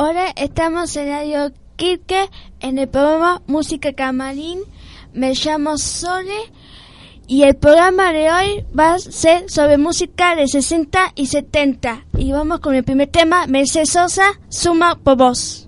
Ahora estamos en Radio Kirke en el programa Música Camarín. Me llamo Sole y el programa de hoy va a ser sobre música de 60 y 70. Y vamos con el primer tema, Mercedes Sosa, Suma por voz.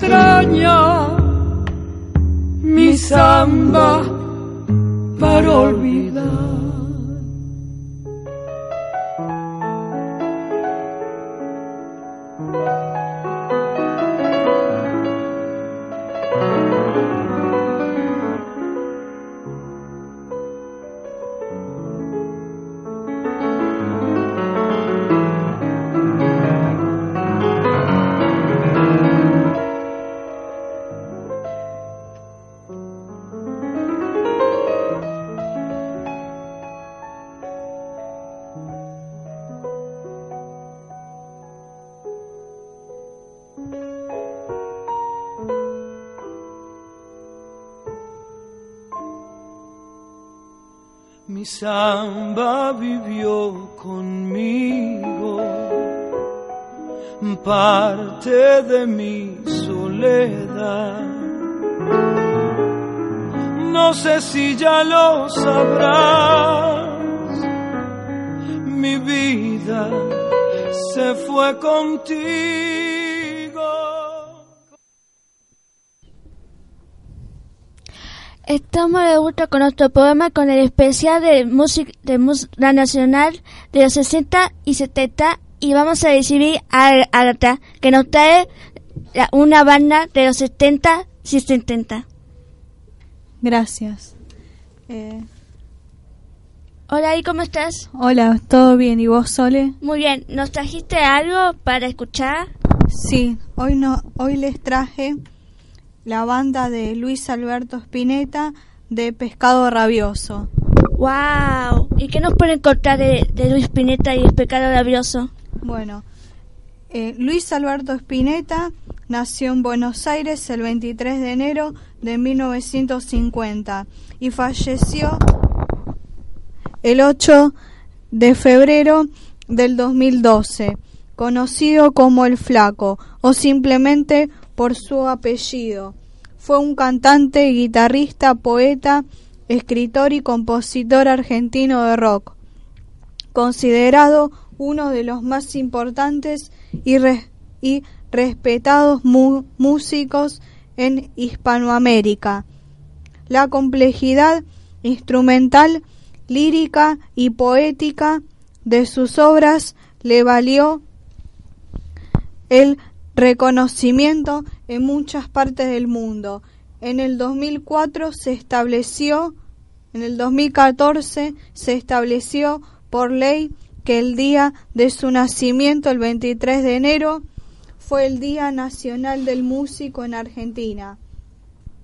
Extraña mi samba para olvidar. Samba vivió conmigo, parte de mi soledad. No sé si ya lo sabrás, mi vida se fue contigo. Estamos de vuelta con nuestro programa con el especial de música de música nacional de los 60 y 70 y vamos a recibir a Arta que nos trae una banda de los 70 y 70. Gracias. Eh... Hola, ¿y cómo estás? Hola, ¿todo bien? ¿Y vos, Sole? Muy bien. ¿Nos trajiste algo para escuchar? Sí, hoy, no, hoy les traje la banda de Luis Alberto Spinetta de Pescado Rabioso. ¡Wow! ¿Y qué nos pueden contar de, Luis Spinetta y el Pescado Rabioso? Bueno, eh, Luis Alberto Spinetta nació en Buenos Aires el 23 de enero de 1950 y falleció el 8 de febrero del 2012, conocido como El Flaco o simplemente por su apellido. Fue un cantante, guitarrista, poeta, escritor y compositor argentino de rock, considerado uno de los más importantes y, respetados músicos en Hispanoamérica. La complejidad instrumental, lírica y poética de sus obras le valió el reconocimiento en muchas partes del mundo. En el 2004 se estableció, en el 2014 se estableció por ley que el día de su nacimiento, el 23 de enero, fue el Día Nacional del Músico en Argentina.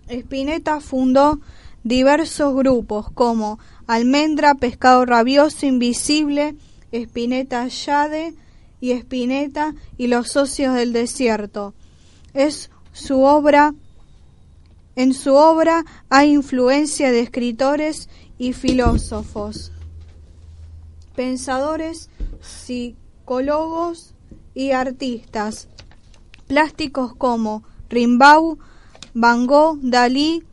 Spinetta fundó diversos grupos como Almendra, Pescado Rabioso, Invisible, Spinetta Yade y Spinetta y los Socios del Desierto. Es su obra en su obra hay influencia de escritores y filósofos, pensadores, psicólogos y artistas plásticos como Rimbaud, Van Gogh, Dalí,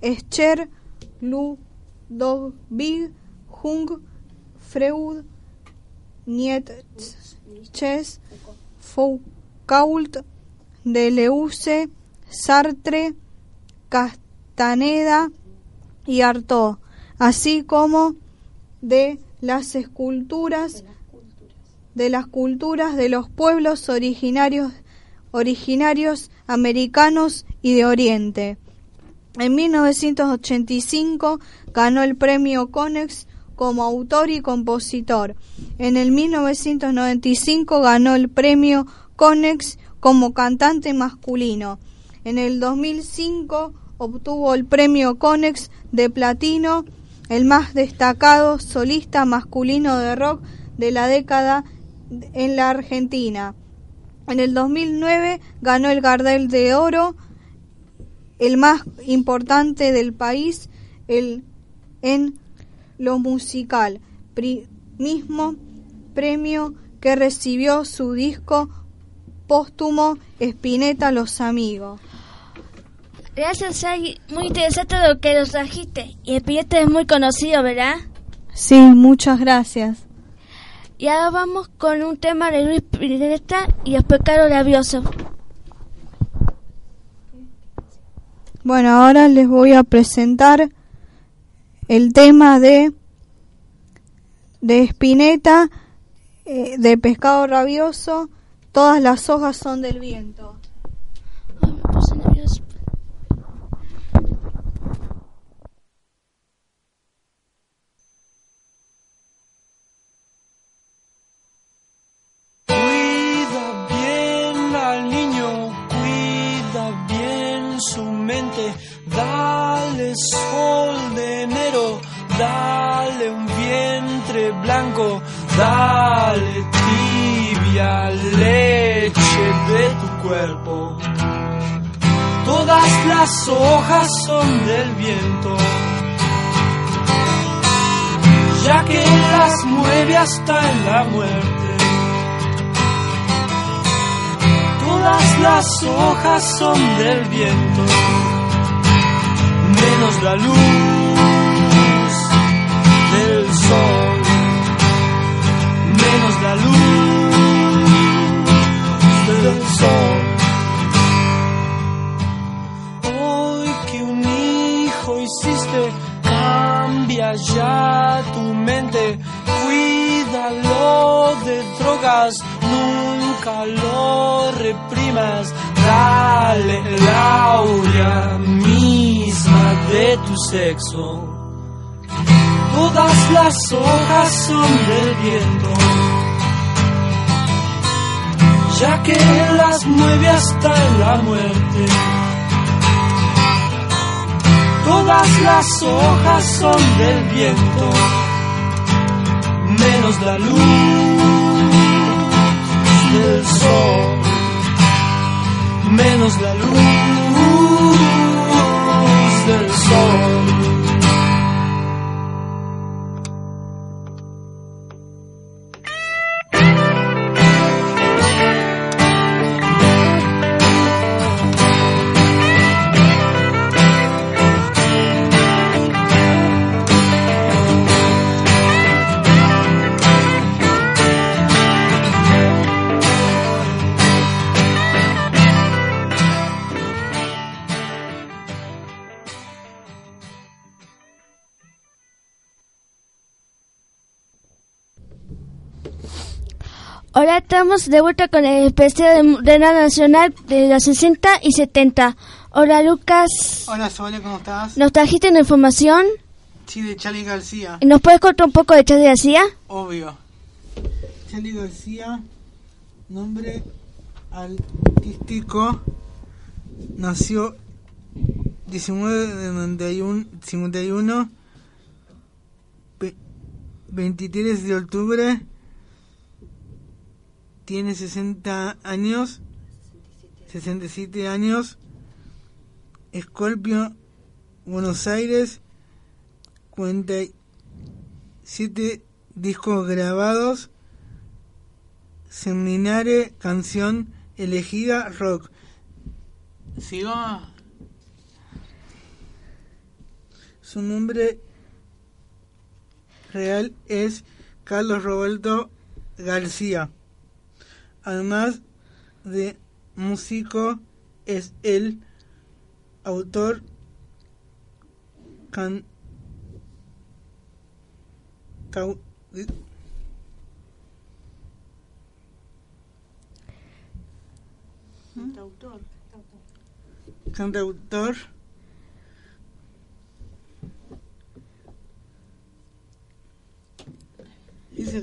Escher, Ludwig, Jung, Freud, Nietzsche, Foucault, Deleuze, Sartre, Castaneda y Artaud, así como de las esculturas de las culturas de los pueblos originarios originarios americanos y de Oriente. En 1985 ganó el premio Conex como autor y compositor. En el 1995 ganó el premio Conex como cantante masculino. En el 2005 obtuvo el premio Conex de platino, el más destacado solista masculino de rock de la década en la Argentina. En el 2009 ganó el Gardel de Oro, el más importante del país el, en lo musical, mismo premio que recibió su disco póstumo Espineta Los Amigos. Gracias, Muy interesante lo que nos trajiste. Y Espineta es muy conocido, ¿verdad? Sí, muchas gracias. Y ahora vamos con un tema de Luis Pineta y después Caro Labioso. Bueno, ahora les voy a presentar el tema de de Espineta, eh, de Pescado Rabioso, todas las hojas son del viento. Las hojas son del viento, ya que las mueve hasta en la muerte. Todas las hojas son del viento. Menos la luz del sol, ya tu mente, cuídalo de drogas, nunca lo reprimas, dale la aurea de tu sexo. Todas las hojas son del viento, ya que las mueve hasta la muerte. Las hojas son del viento, menos la luz del sol, menos la luz del sol. Estamos de vuelta con el especial de, la Nacional de los 60 y 70. Hola, Lucas. Hola, Sole, ¿cómo estás? ¿Nos trajiste una información? Sí, de Charlie García. ¿Nos puedes contar un poco de Charlie García? Obvio. Charlie García, nombre artístico, nació 19 de 91, 51, 23 de octubre, tiene 60 años, 67 años, Escorpio, Buenos Aires, 47 discos grabados, Seminare, canción elegida, rock. ¿Sigo? Su nombre real es Carlos Roberto García. Además de músico, es el autor, can, cantautor, cantautor. Dice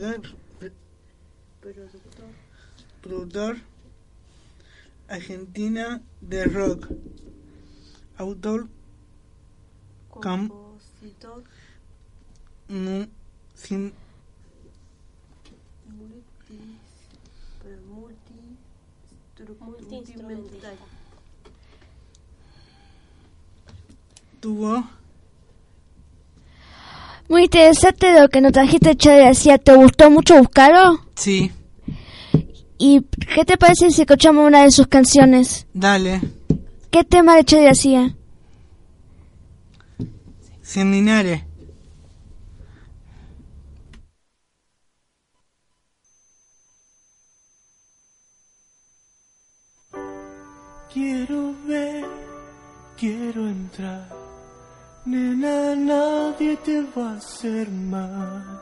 productor productor argentina de rock autor compositor no, sin multi-instrumental. Tuvo muy interesante lo que nos trajiste, Charlie. ¿Te gustó mucho buscarlo? Sí. ¿Y qué te parece si escuchamos una de sus canciones? Dale. ¿Qué tema de Charlie García? Seminare. Quiero ver, quiero entrar. Nena, nadie te va a hacer mal,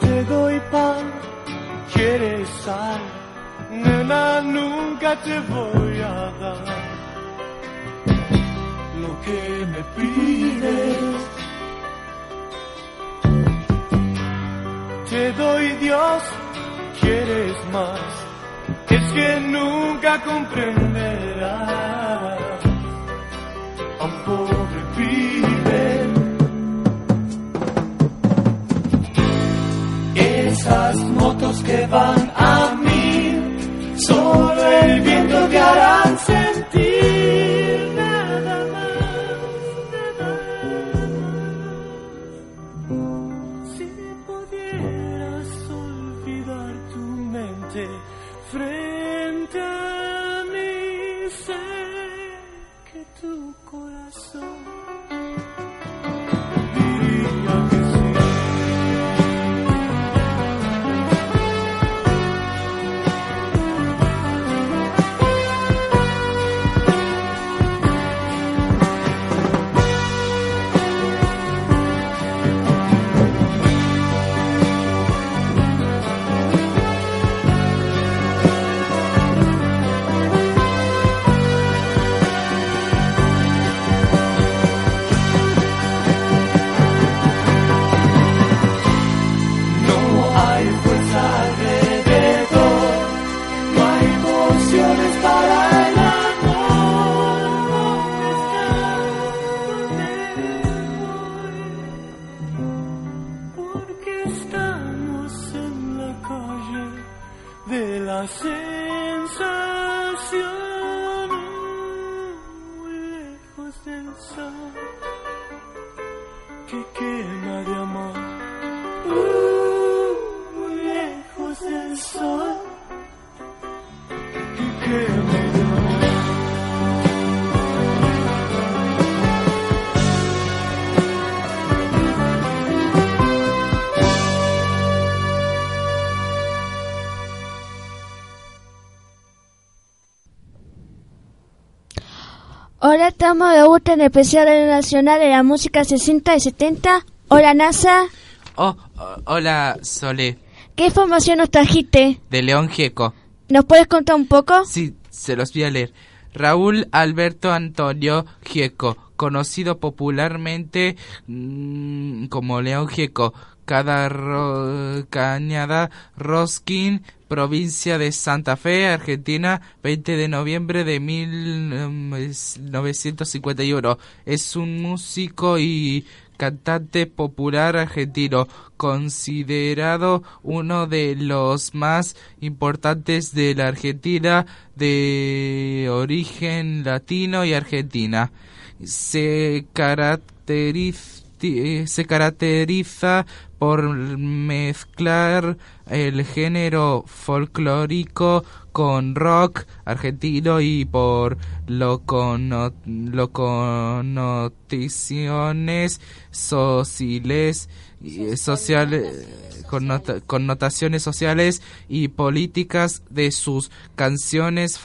Te doy pan, quieres sal, nena, nunca te voy a dar que me pides. Te doy Dios, quieres más, es que nunca comprenderás a un pobre pibe. esas motos que van a mí, solo el viento te harán Hola, estamos de vuelta en el nacional de la música 60 y 70. Hola, NASA. Oh, oh, hola, Sole, ¿Qué información nos trajiste? de León Gieco. ¿Nos puedes contar un poco? Sí, se los voy a leer. Raúl Alberto Antonio Gieco, conocido popularmente mm, como León Gieco, cada Cañada Rosquín, provincia de Santa Fe, Argentina, 20 de noviembre de 1951. Es un músico y cantante popular argentino, considerado uno de los más importantes de la Argentina de origen latino y argentina. Se caracteriza se caracteriza por mezclar el género folclórico con rock argentino y por lo, cono- lo connotaciones sociales y sociales. connota- connotaciones sociales y políticas de sus canciones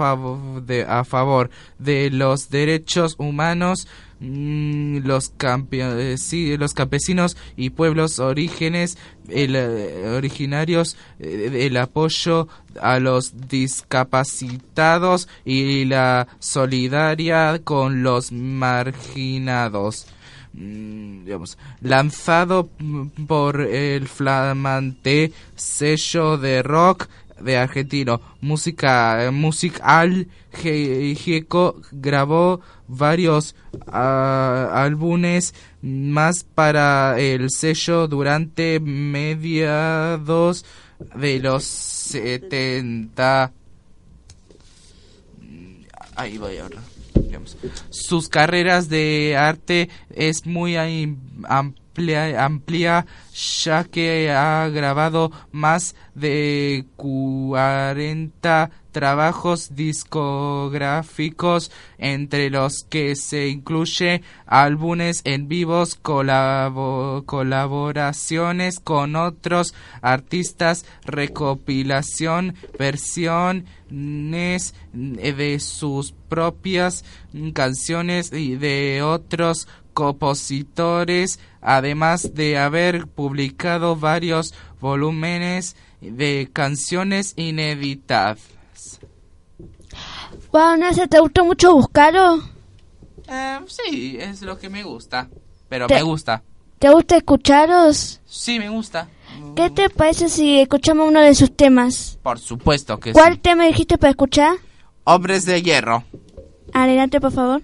de- a favor de los derechos humanos mm, los, eh, sí, los campesinos y pueblos orígenes el, eh, originarios eh, el apoyo a los discapacitados y la solidaria con los marginados. Mm, lanzado por el flamante sello de rock de argentino. Música musical Gieco grabó varios ah, álbumes más para el sello durante mediados de los 70 ahí voy ahora. Sus carreras de arte es muy ahí amplia, ya que ha grabado más de 40 trabajos discográficos entre los que se incluye álbumes en vivos, colabo- colaboraciones con otros artistas, recopilación, versiones de sus propias canciones y de otros compositores, además de haber publicado varios volúmenes de canciones inéditas. Wow, NASA, ¿te gustó mucho buscarlo? Eh, sí, es lo que me gusta. Pero me gusta. ¿Te gusta escucharos? Sí, me gusta. ¿Qué te parece si escuchamos uno de sus temas? Por supuesto que ¿Cuál sí. tema dijiste para escuchar? Hombres de hierro. Adelante, por favor.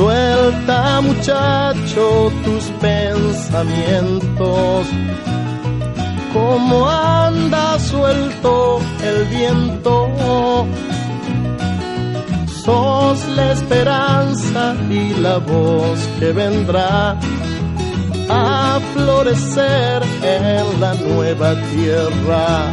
Suelta muchacho tus pensamientos, como anda suelto el viento. Sos la esperanza y la voz que vendrá a florecer en la nueva tierra.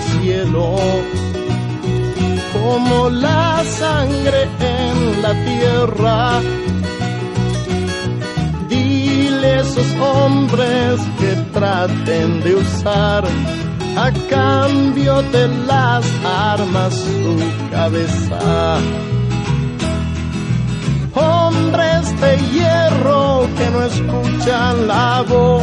Cielo, como la sangre en la tierra. Dile a esos hombres que traten de usar a cambio de las armas su cabeza hombres de hierro que no escuchan la voz,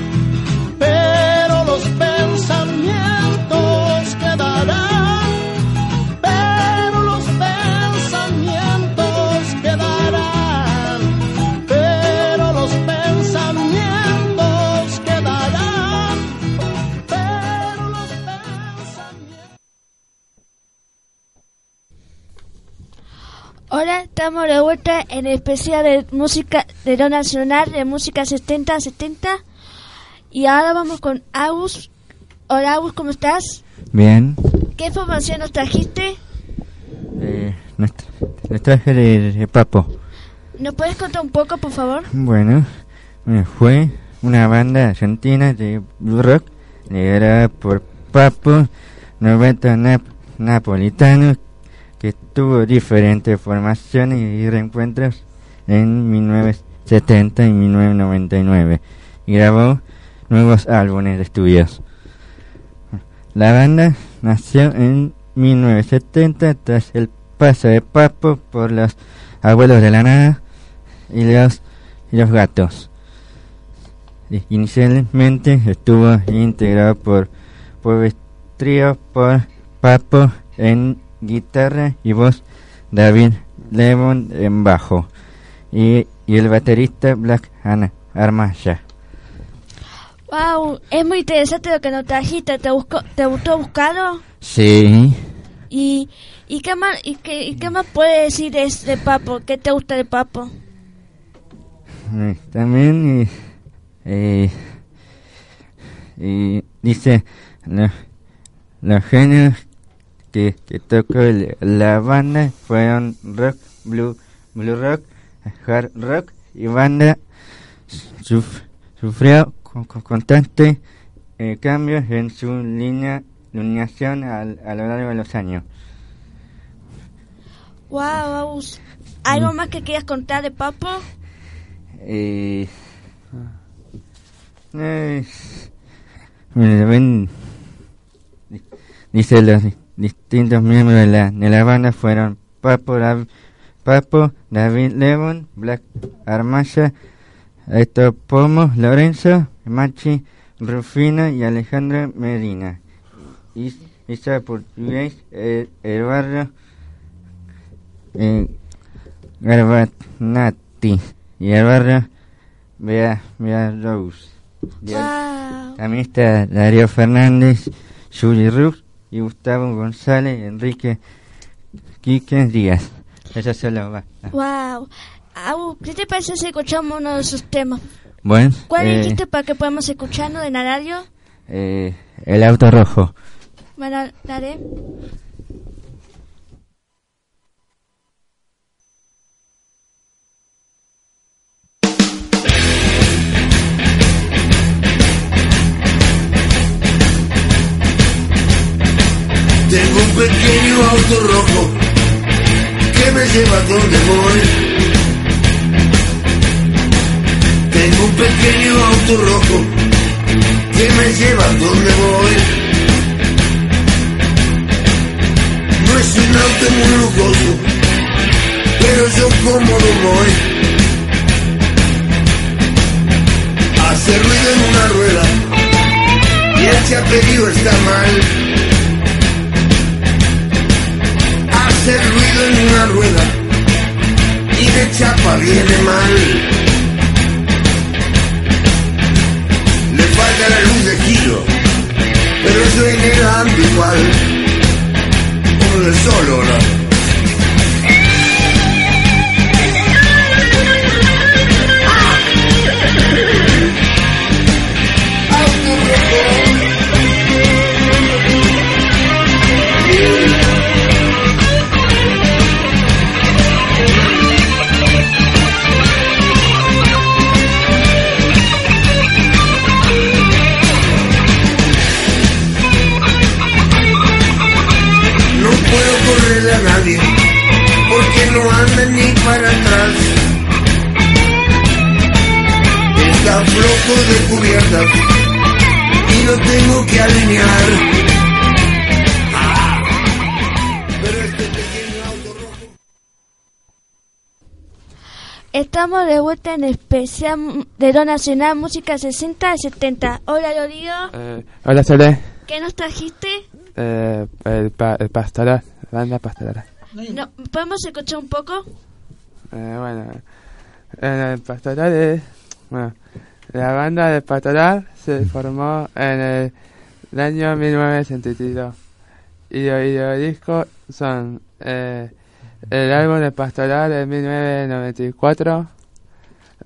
estamos de vuelta en el especial de música de lo nacional de música 70-70 y ahora vamos con Agus. Hola Agus, ¿cómo estás? Bien, ¿Qué información nos trajiste? eh, nos, tra- traje de, de Papo. ¿Nos puedes contar un poco, por favor? Bueno, eh, fue una banda argentina de blue rock liderada por Papo, Norberto Nap- Napolitano, que tuvo diferentes formaciones y reencuentros en 1970 y 1999 y grabó nuevos álbumes de estudios. La banda nació en 1970 tras el paso de Papo por los abuelos de la nada y los, los gatos. Inicialmente estuvo integrado por, por trío por Papo en guitarra y voz, David Levon en bajo y, y el baterista Black Ana Armaya. Wow, es muy interesante lo que nos trajiste. ¿Te, buscó, te gustó buscarlo? Sí, ¿Y, y, qué, más, y, qué, y qué más puedes decir de, de Papo? ¿Qué te gusta de Papo? Eh, también eh, eh, y dice lo- los géneros que, que tocó la banda fueron rock, blue, blue rock, hard rock y banda suf- sufrió con, con constante eh, cambios en su línea iluminación al- a lo largo de los años. Wow. ¿Algo más que quieras contar de Papo? Eh, eh, ven, di- dice di- distintos miembros de la, de la banda fueron Papo, Dav- Papo David Levon, Black Armaya, Héctor Pomo, Lorenzo, Machi, Rufino y Alejandra Medina. Is- Isa Portugués, el, el barrio eh, Garbanati y el barrio Bea, Bea Rose. Y Wow. También está Darío Fernández, Juli Rux y Gustavo González, Enrique Quique Díaz. Eso solo va. Wow. Au, ¿Qué te parece si escuchamos uno de sus temas? Bueno, ¿Cuál eh, dijiste para que podamos escucharlo de la radio? eh, el auto rojo. Bueno, daré. Tengo un pequeño auto rojo que me lleva donde voy. Tengo un pequeño auto rojo que me lleva donde voy. No es un auto muy lujoso, pero yo cómodo voy. Hace ruido en una rueda y el chaperío está mal. Hace ruido en una rueda y de chapa viene mal. Le falta la luz de giro, pero eso en el igual, como el sol ahora. Para atrás. Está flojo de cubiertas y lo tengo que alinear. Ah, Pero este pequeño auto rojo. Estamos de vuelta en especial de Lo Nacional Música 60 y 70. Hola, Rodrigo. Eh, hola, Sole. ¿Qué nos trajiste? Eh, el, pa el pastoral, banda pastoral. No, ¿Podemos escuchar un poco? Eh, bueno, en el pastoral es. Bueno, la banda de pastoral se formó en el, año 1962. Y los, y los discos son eh, el álbum de pastoral de 1994,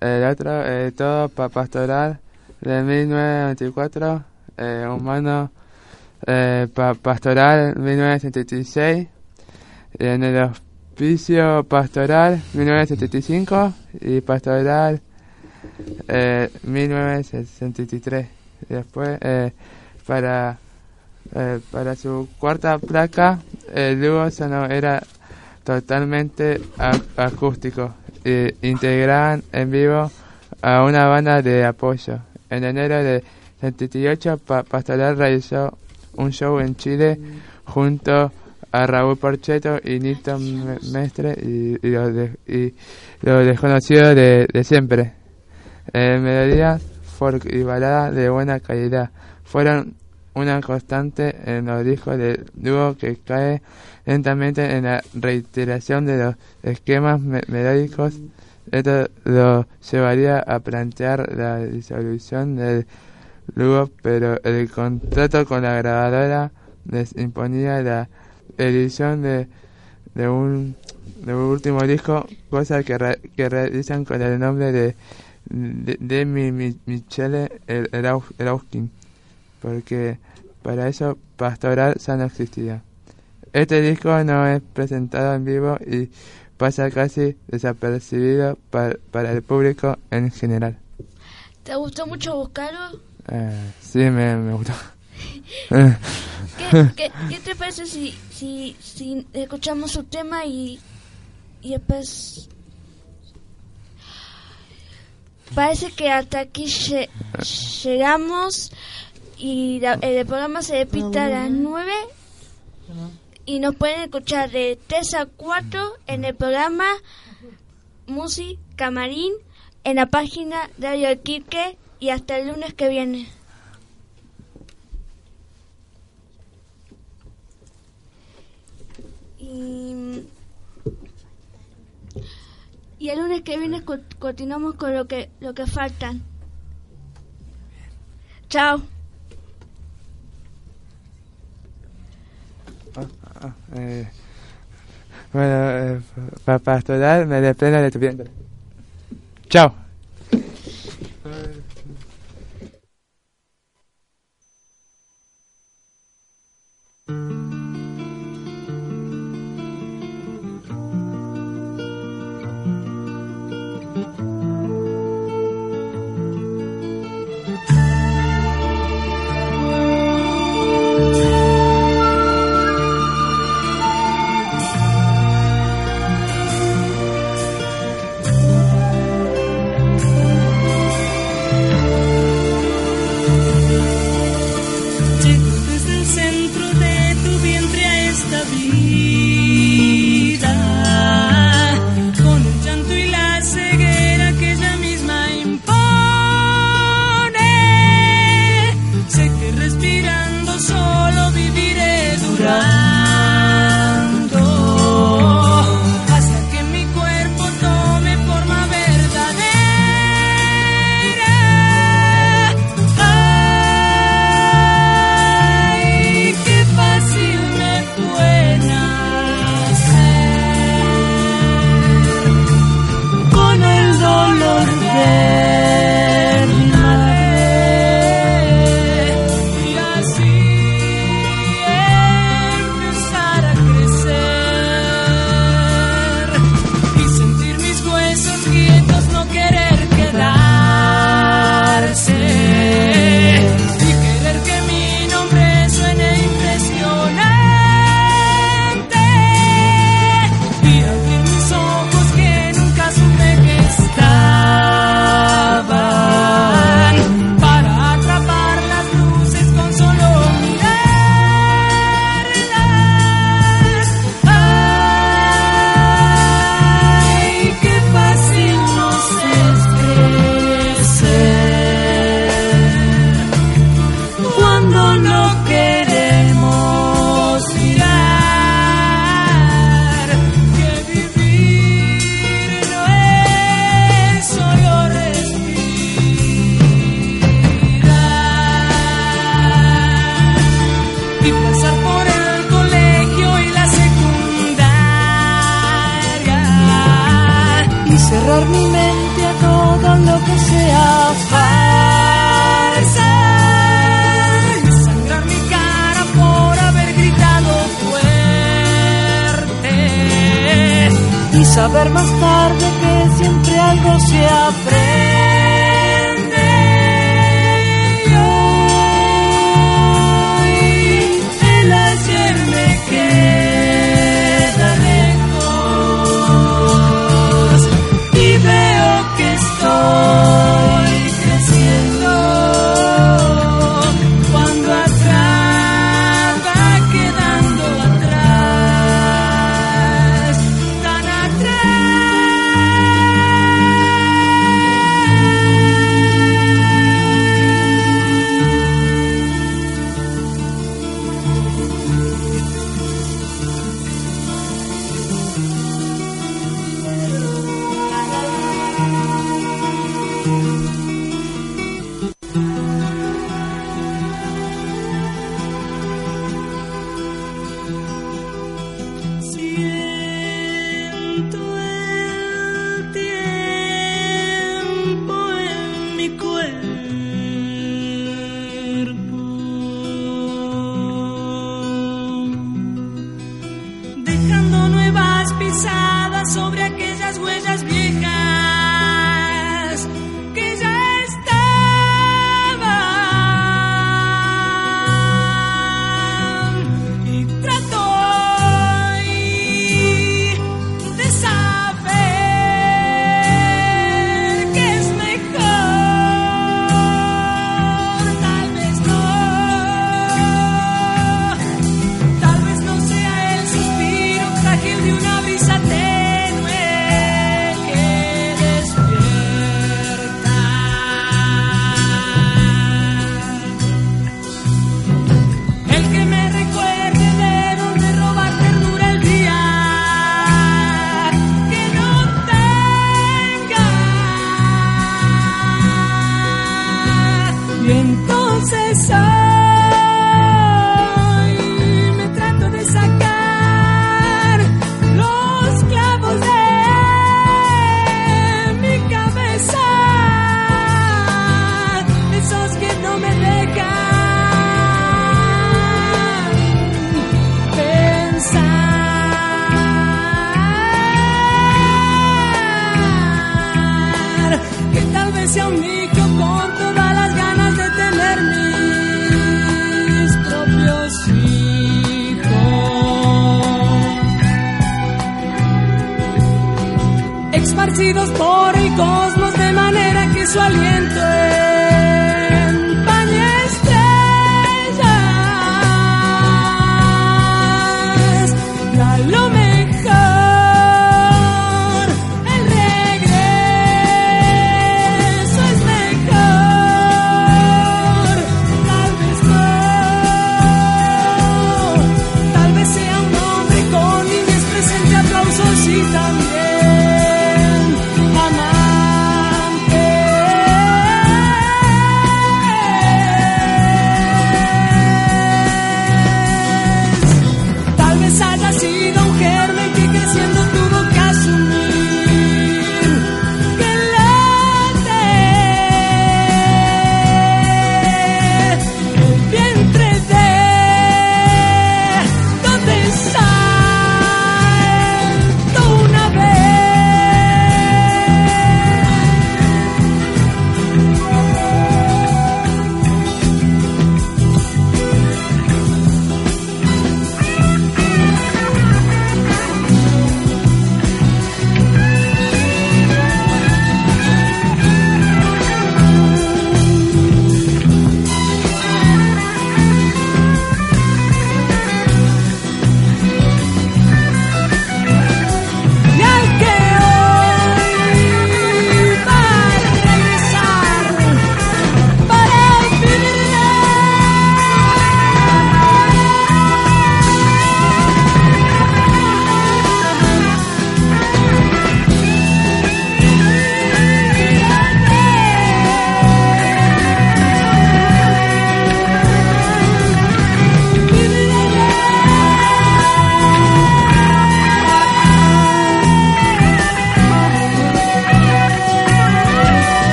el otro, eh, todo pa pastoral de 1994, eh, humano eh, pa pastoral 1976, en el hospicio pastoral 1975 y pastoral eh, 1963. Después, eh, para, eh, para su cuarta placa, el dúo era totalmente ac- acústico e integraban en vivo a una banda de apoyo. En enero de 78, Pa- Pastoral realizó un show en Chile junto a Raúl Porcheto y Nito Me- Mestre y, y los, de- desconocidos de, siempre. Eh, melodías, y baladas de buena calidad fueron una constante en los discos del dúo que cae lentamente en la reiteración de los esquemas me- melódicos. Esto lo llevaría a plantear la disolución del dúo, pero el contrato con la grabadora les imponía la edición de, de un de un último disco, cosa que, re- que realizan con el nombre de de, de mi, mi- Michele el, el, Au- el Auskin, porque para eso Pastoral ya no existía. Este disco no es presentado en vivo y pasa casi desapercibido par- para el público en general. ¿Te gustó mucho buscarlo? Eh, sí, me, me gustó. ¿Qué, qué, qué te parece si, si, si escuchamos su tema y, y después... Parece que hasta aquí lle- llegamos y el programa se repite a las 9 y nos pueden escuchar de 3 a 4 en el programa Music Camarín en la página Radio Quique y hasta el lunes que viene. y el lunes que viene continuamos con lo que, lo que faltan. Chao. Ah, ah, eh, bueno, eh, para pastoral me depende de tu vientre. Chao. saber más tarde que siempre algo se aprende. casualidad.